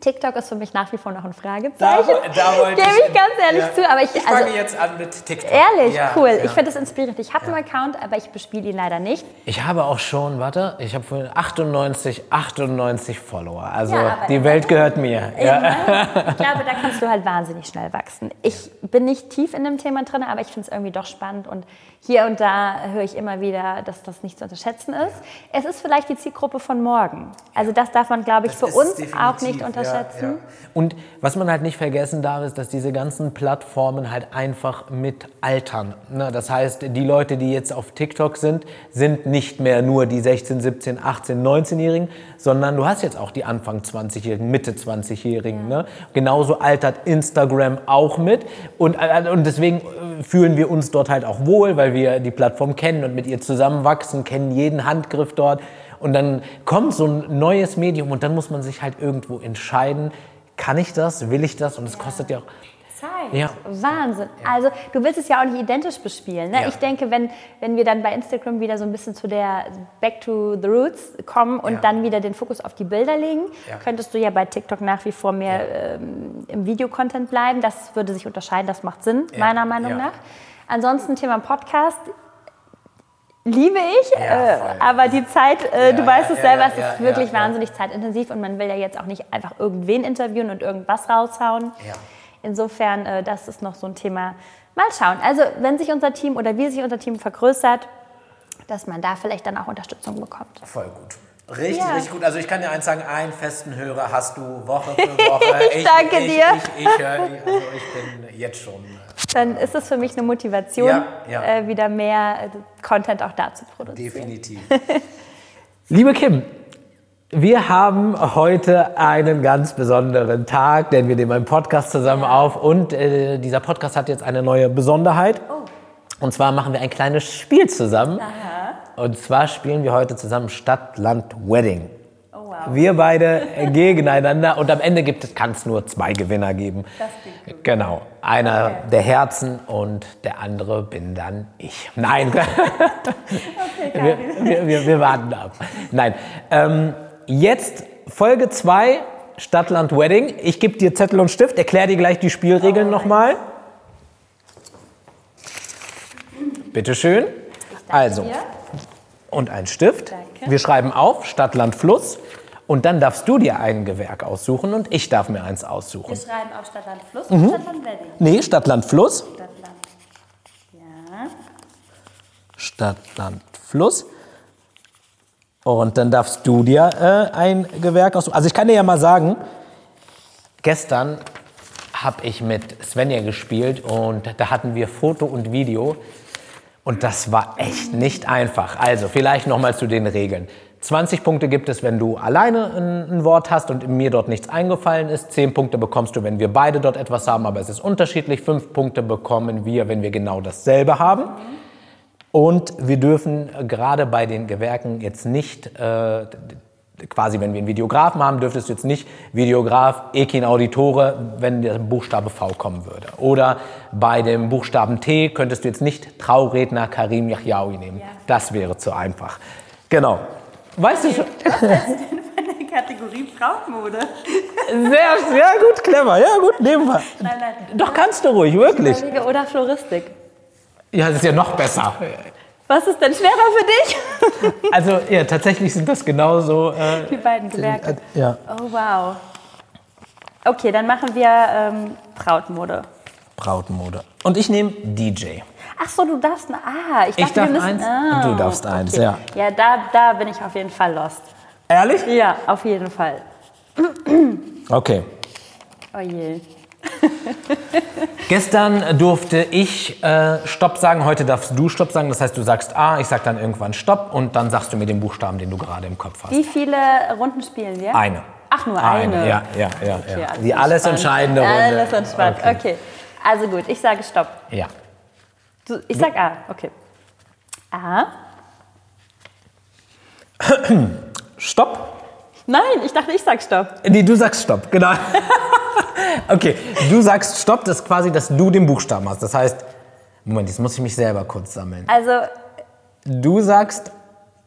TikTok ist für mich nach wie vor noch ein Da, Fragezeichen. da wollte Gebe ich ganz ehrlich ja. zu, aber ich, ich also, fange jetzt an mit TikTok. Ehrlich, Ja, cool. ja. Ich finde es inspirierend. Ich habe einen Account, aber ich bespiele ihn leider nicht. Ich habe auch schon, warte, ich habe vorhin 98, 98 Follower. Also die Welt gehört mir. Ja. Ich glaube, da kannst du halt wahnsinnig schnell wachsen. Ich bin nicht tief in dem Thema drin, aber ich finde es irgendwie doch spannend und hier und da höre ich immer wieder, dass das nicht zu unterschätzen ist. Es ist vielleicht die Zielgruppe von morgen. Also das darf man, glaube ich, für ist uns auch nicht ja, unterschätzen. ja. Und was man halt nicht vergessen darf, ist, dass diese ganzen Plattformen halt einfach mit altern. Ne? Das heißt, die Leute, die jetzt auf TikTok sind, sind nicht mehr nur die 16, 17, 18, 19-Jährigen, sondern du hast jetzt auch die Anfang 20-Jährigen, Mitte 20-Jährigen. Ne? Genauso altert Instagram auch mit. Und, äh, und deswegen äh, fühlen wir uns dort halt auch wohl, weil wir die Plattform kennen und mit ihr zusammenwachsen, kennen jeden Handgriff dort. Und dann kommt so ein neues Medium und dann muss man sich halt irgendwo entscheiden, kann ich das, will ich das? Und es kostet ja auch. Zeit. Ja. Wahnsinn. Also du willst es ja auch nicht identisch bespielen. Ne? Ja. Ich denke, wenn, wenn wir dann bei Instagram wieder so ein bisschen zu der Back to the Roots kommen und Ja. dann wieder den Fokus auf die Bilder legen, Ja. könntest du ja bei TikTok nach wie vor mehr ähm, im Videocontent bleiben. Das würde sich unterscheiden, das macht Sinn, Ja. meiner Meinung Ja. nach. Ansonsten Thema Podcast. Liebe ich, Ja, äh, aber die Zeit, äh, Ja, du weißt ja, es selber, es ist wirklich wahnsinnig zeitintensiv und man will ja jetzt auch nicht einfach irgendwen interviewen und irgendwas raushauen. Insofern, äh, das ist noch so ein Thema. Mal schauen. Also, wenn sich unser Team oder wie sich unser Team vergrößert, dass man da vielleicht dann auch Unterstützung bekommt. Voll gut. Richtig, Ja. richtig gut. Also ich kann dir eins sagen, einen festen Hörer hast du Woche für Woche. Ich danke ich, dir. Ich, ich, höre, also ich bin jetzt schon. Dann ist es für mich eine Motivation, Ja, ja. Äh, wieder mehr äh, Content auch da zu produzieren. Definitiv. Liebe Kim, wir haben heute einen ganz besonderen Tag, denn wir nehmen einen Podcast zusammen auf und äh, dieser Podcast hat jetzt eine neue Besonderheit. Oh. Und zwar machen wir ein kleines Spiel zusammen. Und zwar spielen wir heute zusammen Stadt, Land, Wedding. Oh, wow. Wir beide gegeneinander und am Ende gibt es, kann es nur zwei Gewinner geben. Das klingt gut. Genau. Einer der Herzen und der andere bin dann ich. Nein. wir, wir, wir, wir warten ab. Nein. Ähm, jetzt Folge 2, Stadtland Wedding. Ich gebe dir Zettel und Stift, erkläre dir gleich die Spielregeln nochmal. Bitte schön. Also, dir. und ein Stift. Danke. Wir schreiben auf Stadt, Land, Fluss. Und dann darfst du dir ein Gewerk aussuchen und ich darf mir eins aussuchen. Wir schreiben auch Stadtland Fluss Mhm. und Stadtland Wedding. Nee, Stadt, Land, Fluss. Stadtland. Ja. Stadt, Land, Fluss. Und dann darfst du dir äh, ein Gewerk aussuchen. Also ich kann dir ja mal sagen, gestern habe ich mit Svenja gespielt und da hatten wir Foto und Video. Und das war echt nicht einfach. Also vielleicht noch mal zu den Regeln. 20 Punkte gibt es, wenn du alleine ein, ein Wort hast und mir dort nichts eingefallen ist. 10 Punkte bekommst du, wenn wir beide dort etwas haben, aber es ist unterschiedlich. 5 Punkte bekommen wir, wenn wir genau dasselbe haben. Und wir dürfen äh, gerade bei den Gewerken jetzt nicht, äh, quasi wenn wir einen Videografen haben, dürftest du jetzt nicht Videograf Ekin Auditore, wenn der Buchstabe V kommen würde. Oder bei dem Buchstaben T könntest du jetzt nicht Trauredner Karim Yahyaoui nehmen. Das wäre zu einfach. Genau. Weißt du schon? Eine Kategorie Brautmode. Sehr, sehr gut, clever. Ja, gut, nehmen wir. Nein, nein. Doch kannst du ruhig, wirklich. Überlege, Oder Floristik. Ja, das ist ja noch besser. Was ist denn schwerer für dich? Also, ja, tatsächlich sind das genauso. Äh, Die beiden Gewerke. ja. Oh, wow. Okay, dann machen wir ähm, Brautmode. Brautmode. Und ich nehme DJ. Ach so, du darfst. Ah, ich, dachte, Ich darf müssen, eins ah, und du darfst eins, ja. Ja, da, da bin ich auf jeden Fall lost. Ehrlich? Ja, auf jeden Fall. Okay. Oh je. Gestern durfte ich äh, Stopp sagen, heute darfst du Stopp sagen. Das heißt, du sagst A, ich sag dann irgendwann Stopp und dann sagst du mir den Buchstaben, den du gerade im Kopf hast. Wie viele Runden spielen wir? Eine. Ach, nur eine. Ja, ja, ja. Okay, ja. alles Die alles entscheidende Runde. Alles entspannt. Okay. Okay. Also gut, ich sage Stopp. Ja. Ich sag A. Okay. A. Stopp. Nein, ich dachte, ich sag Stopp. Nee, du sagst Stopp, genau. okay, du sagst Stopp, das ist quasi, dass du den Buchstaben hast. Das heißt, Moment, jetzt muss ich mich selber kurz sammeln. Also, Du sagst,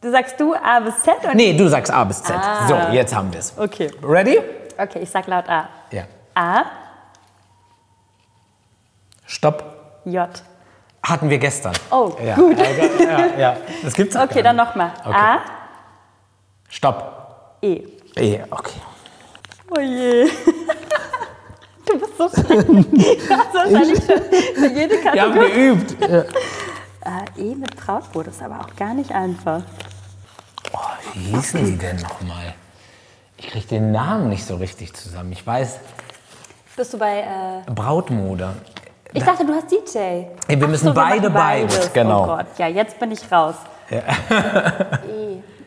du sagst du A bis Z und nee, du sagst A bis Z. Ah. So, jetzt haben wir es. Okay. Ready? Okay, ich sag laut A. Ja. A, Stopp. J. Hatten wir gestern. Oh, Ja, gut. Ja, ja. Das gibt's auch Okay, dann nochmal. Okay. A, Stopp. E. Eh, okay. Oh je. Du bist so schlecht. Du hast wahrscheinlich schon für jede Wir haben Kategorie. geübt. Äh, e mit Brautbrot ist aber auch gar nicht einfach. Oh, wie hießen die denn nochmal? Ich kriege den Namen nicht so richtig zusammen. Ich weiß, Bist du bei. Äh, Brautmode. Ich dachte, du hast DJ. Ey, wir Ach müssen so, beide beides, genau. Oh Gott, ja, jetzt bin ich raus. E.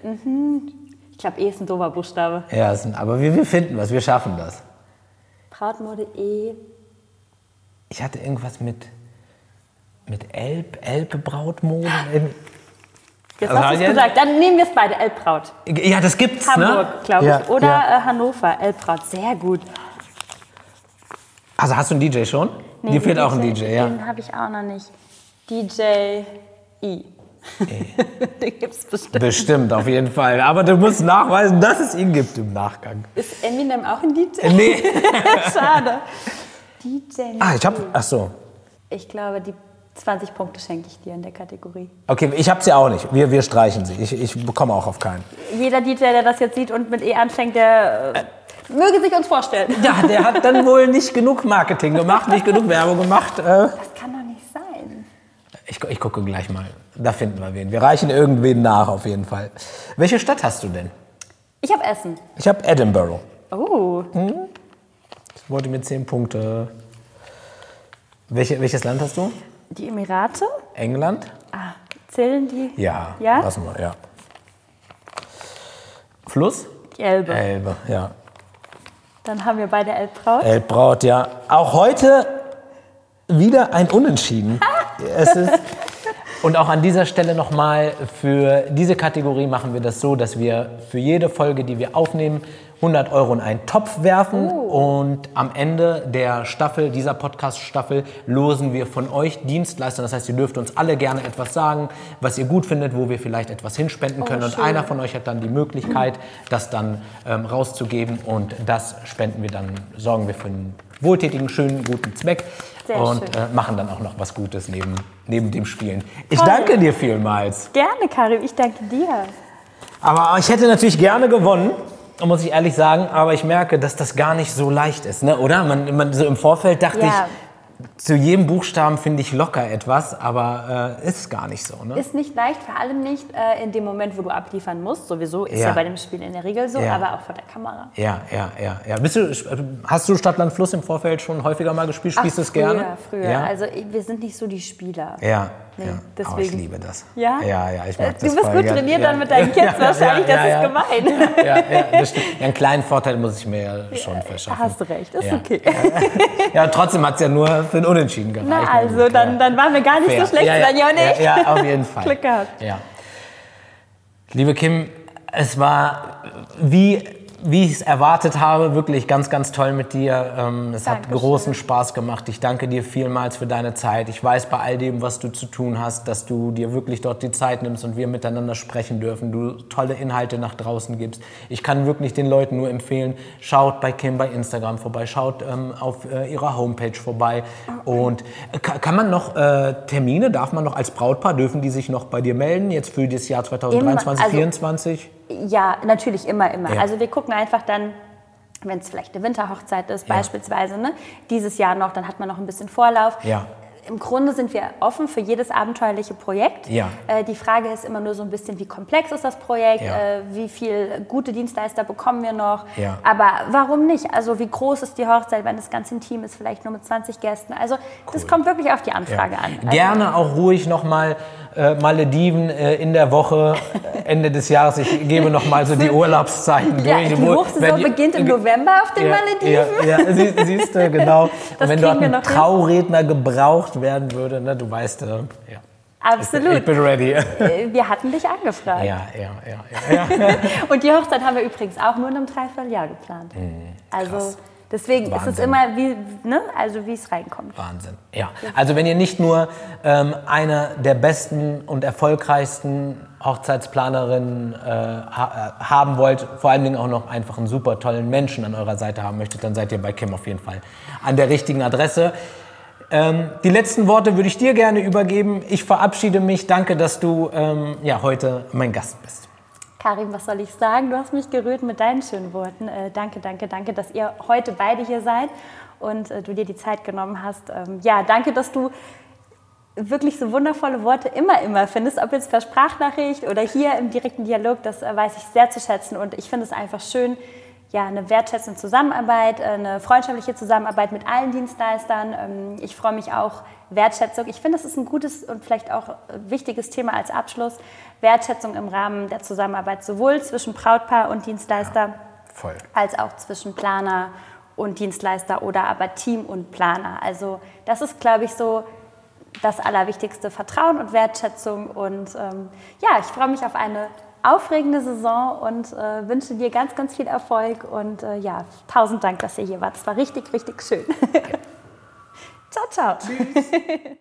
Mhm. Ich glaube, E ist ein doofer Buchstabe. Ja, es sind, aber wir, wir finden was, wir schaffen das. Brautmode E. Ich hatte irgendwas mit, mit Elb, Elbe Brautmode. Jetzt Also hast du es gesagt. Dann nehmen wir es beide. Elbbraut. Ja, das gibt's, ne? Hamburg, glaube ich. Ja, Oder ja. äh, Hannover. Elbbraut. Sehr gut. Also hast du einen DJ schon? Nee, Dir fehlt auch ein DJ, ja. Den habe ich auch noch nicht. DJ I. den gibt es bestimmt. Bestimmt, auf jeden Fall. Aber du musst nachweisen, dass es ihn gibt im Nachgang. Ist Eminem auch ein DJ? Nee. Schade. DJ Ah, ich hab. Ach so. Ich glaube, die 20 Punkte schenke ich dir in der Kategorie. Okay, ich hab sie auch nicht. Wir, wir streichen sie. Ich, ich bekomme auch auf keinen. Jeder DJ, der das jetzt sieht und mit E anfängt, der äh, möge sich uns vorstellen. Ja, der hat dann wohl nicht genug Marketing gemacht, nicht genug Werbung gemacht. Äh, Das kann doch nicht sein. ich, ich gucke gleich mal. Da finden wir wen. Wir reichen irgendwen nach, auf jeden Fall. Welche Stadt hast du denn? Ich habe Essen. Ich habe Edinburgh. Oh, Ich wollte mir 10 Punkte. Welche, welches Land hast du? Die Emirate? England? Ah, zählen die? Ja. Ja? Lassen wir, ja. Fluss? Die Elbe. Elbe, ja. Dann haben wir beide Elbbraut. Elbbraut, ja. Auch heute wieder ein Unentschieden. es ist und auch an dieser Stelle nochmal, für diese Kategorie machen wir das so, dass wir für jede Folge, die wir aufnehmen, 100 Euro in einen Topf werfen und am Ende der Staffel, dieser Podcast-Staffel, losen wir von euch Dienstleister. Das heißt, ihr dürft uns alle gerne etwas sagen, was ihr gut findet, wo wir vielleicht etwas hinspenden können. und schön. einer von euch hat dann die Möglichkeit, das dann ähm, rauszugeben und das spenden wir dann, sorgen wir für einen wohltätigen, schönen, guten Zweck Sehr und schön. äh, machen dann auch noch was Gutes neben, neben dem Spielen. Ich Toll. danke dir vielmals. Gerne, Karim, ich danke dir. Aber ich hätte natürlich gerne gewonnen, muss ich ehrlich sagen, aber ich merke, dass das gar nicht so leicht ist, ne? oder? Man, man, so im Vorfeld dachte Ja. ich, zu jedem Buchstaben finde ich locker etwas, aber äh, ist gar nicht so. Ne? Ist nicht leicht, vor allem nicht äh, in dem Moment, wo du abliefern musst. Sowieso ist ja, Ja. bei dem Spiel in der Regel so, Ja. aber auch vor der Kamera. Ja, ja, ja, ja. Bist du, hast du Stadtland Fluss im Vorfeld schon häufiger mal gespielt? Spielst du es früher, gerne? früher. Ja? Also wir sind nicht so die Spieler. ja, Nee, ja. deswegen. Aber ich liebe das. Ja? Ja, ja, ich Äh, mag du das bist voll gut gern. trainiert ja. dann mit deinen Kids wahrscheinlich, das ist gemein. Ja, ja, das stimmt. Einen kleinen Vorteil muss ich mir ja schon verschaffen. Hast du recht, ist ja. okay. Ja, trotzdem hat es ja nur für ein Unentschieden gereicht. Na also, dann, dann waren wir gar nicht Fair. so schlecht, ja, ja. Ja, ja, auf jeden Fall. Glück gehabt. Ja. Liebe Kim, es war wie, wie ich es erwartet habe, wirklich ganz, ganz toll mit dir. Ähm, Es hat Dankeschön. großen Spaß gemacht. Ich danke dir vielmals für deine Zeit. Ich weiß bei all dem, was du zu tun hast, dass du dir wirklich dort die Zeit nimmst und wir miteinander sprechen dürfen. Du tolle Inhalte nach draußen gibst. Ich kann wirklich den Leuten nur empfehlen, schaut bei Kim bei Instagram vorbei, schaut ähm, auf äh, ihrer Homepage vorbei. Und äh, ka- kann man noch äh, Termine, darf man noch als Brautpaar, dürfen die sich noch bei dir melden, jetzt für das Jahr 2023, also- 2024? Ja, natürlich immer, immer. Ja. Also wir gucken einfach dann, wenn es vielleicht eine Winterhochzeit ist Ja. beispielsweise, ne, dieses Jahr noch, dann hat man noch ein bisschen Vorlauf. Ja. Im Grunde sind wir offen für jedes abenteuerliche Projekt. Ja. Äh, die Frage ist immer nur so ein bisschen, wie komplex ist das Projekt, Ja. äh, wie viel gute Dienstleister bekommen wir noch. Ja. Aber warum nicht? Also wie groß ist die Hochzeit, wenn das ganz intim ist, vielleicht nur mit 20 Gästen? Also das kommt wirklich auf die Anfrage an. Also, Gerne auch ruhig nochmal äh, Malediven äh, in der Woche, Ende des Jahres. Ich gebe nochmal so die Urlaubszeiten durch. die Hochsaison wenn die- beginnt im November auf den Malediven. Ja, sie, siehst du, genau. Das Und wenn dort ein noch hin. Trauredner gebraucht werden würde, ne, du weißt, äh, ja. Ich Absolut. bin ready. Äh, Wir hatten dich angefragt. Ja, ja, ja, ja. ja. Und die Hochzeit haben wir übrigens auch nur in einem Dreivierteljahr geplant. also deswegen ist es Mhm, Wahnsinn. immer wie, ne? also wie es reinkommt. Wahnsinn. Ja, also wenn ihr nicht nur ähm, eine der besten und erfolgreichsten Hochzeitsplanerinnen äh, ha äh, haben wollt, vor allen Dingen auch noch einfach einen super tollen Menschen an eurer Seite haben möchtet, dann seid ihr bei Kim auf jeden Fall an der richtigen Adresse. Ähm, die letzten Worte würde ich dir gerne übergeben. Ich verabschiede mich. Danke, dass du ähm, ja, heute mein Gast bist. Karim, was soll ich sagen? Du hast mich gerührt mit deinen schönen Worten. Äh, danke, danke, danke, dass ihr heute beide hier seid und äh, du dir die Zeit genommen hast. Ähm, ja, danke, dass du wirklich so wundervolle Worte immer, immer findest, ob jetzt per Sprachnachricht oder hier im direkten Dialog, das äh, weiß ich sehr zu schätzen und ich finde es einfach schön, ja, eine wertschätzende Zusammenarbeit, äh, eine freundschaftliche Zusammenarbeit mit allen Dienstleistern. Ähm, Ich freue mich auch, Wertschätzung. Ich finde, das ist ein gutes und vielleicht auch wichtiges Thema als Abschluss. Wertschätzung im Rahmen der Zusammenarbeit sowohl zwischen Brautpaar und Dienstleister Voll. als auch zwischen Planer und Dienstleister oder aber Team und Planer. Also das ist, glaube ich, so das Allerwichtigste, Vertrauen und Wertschätzung. Und ähm, ja, ich freue mich auf eine aufregende Saison und äh, wünsche dir ganz, ganz viel Erfolg. Und äh, ja, tausend Dank, dass ihr hier wart. Es war richtig, richtig schön. ciao, ciao.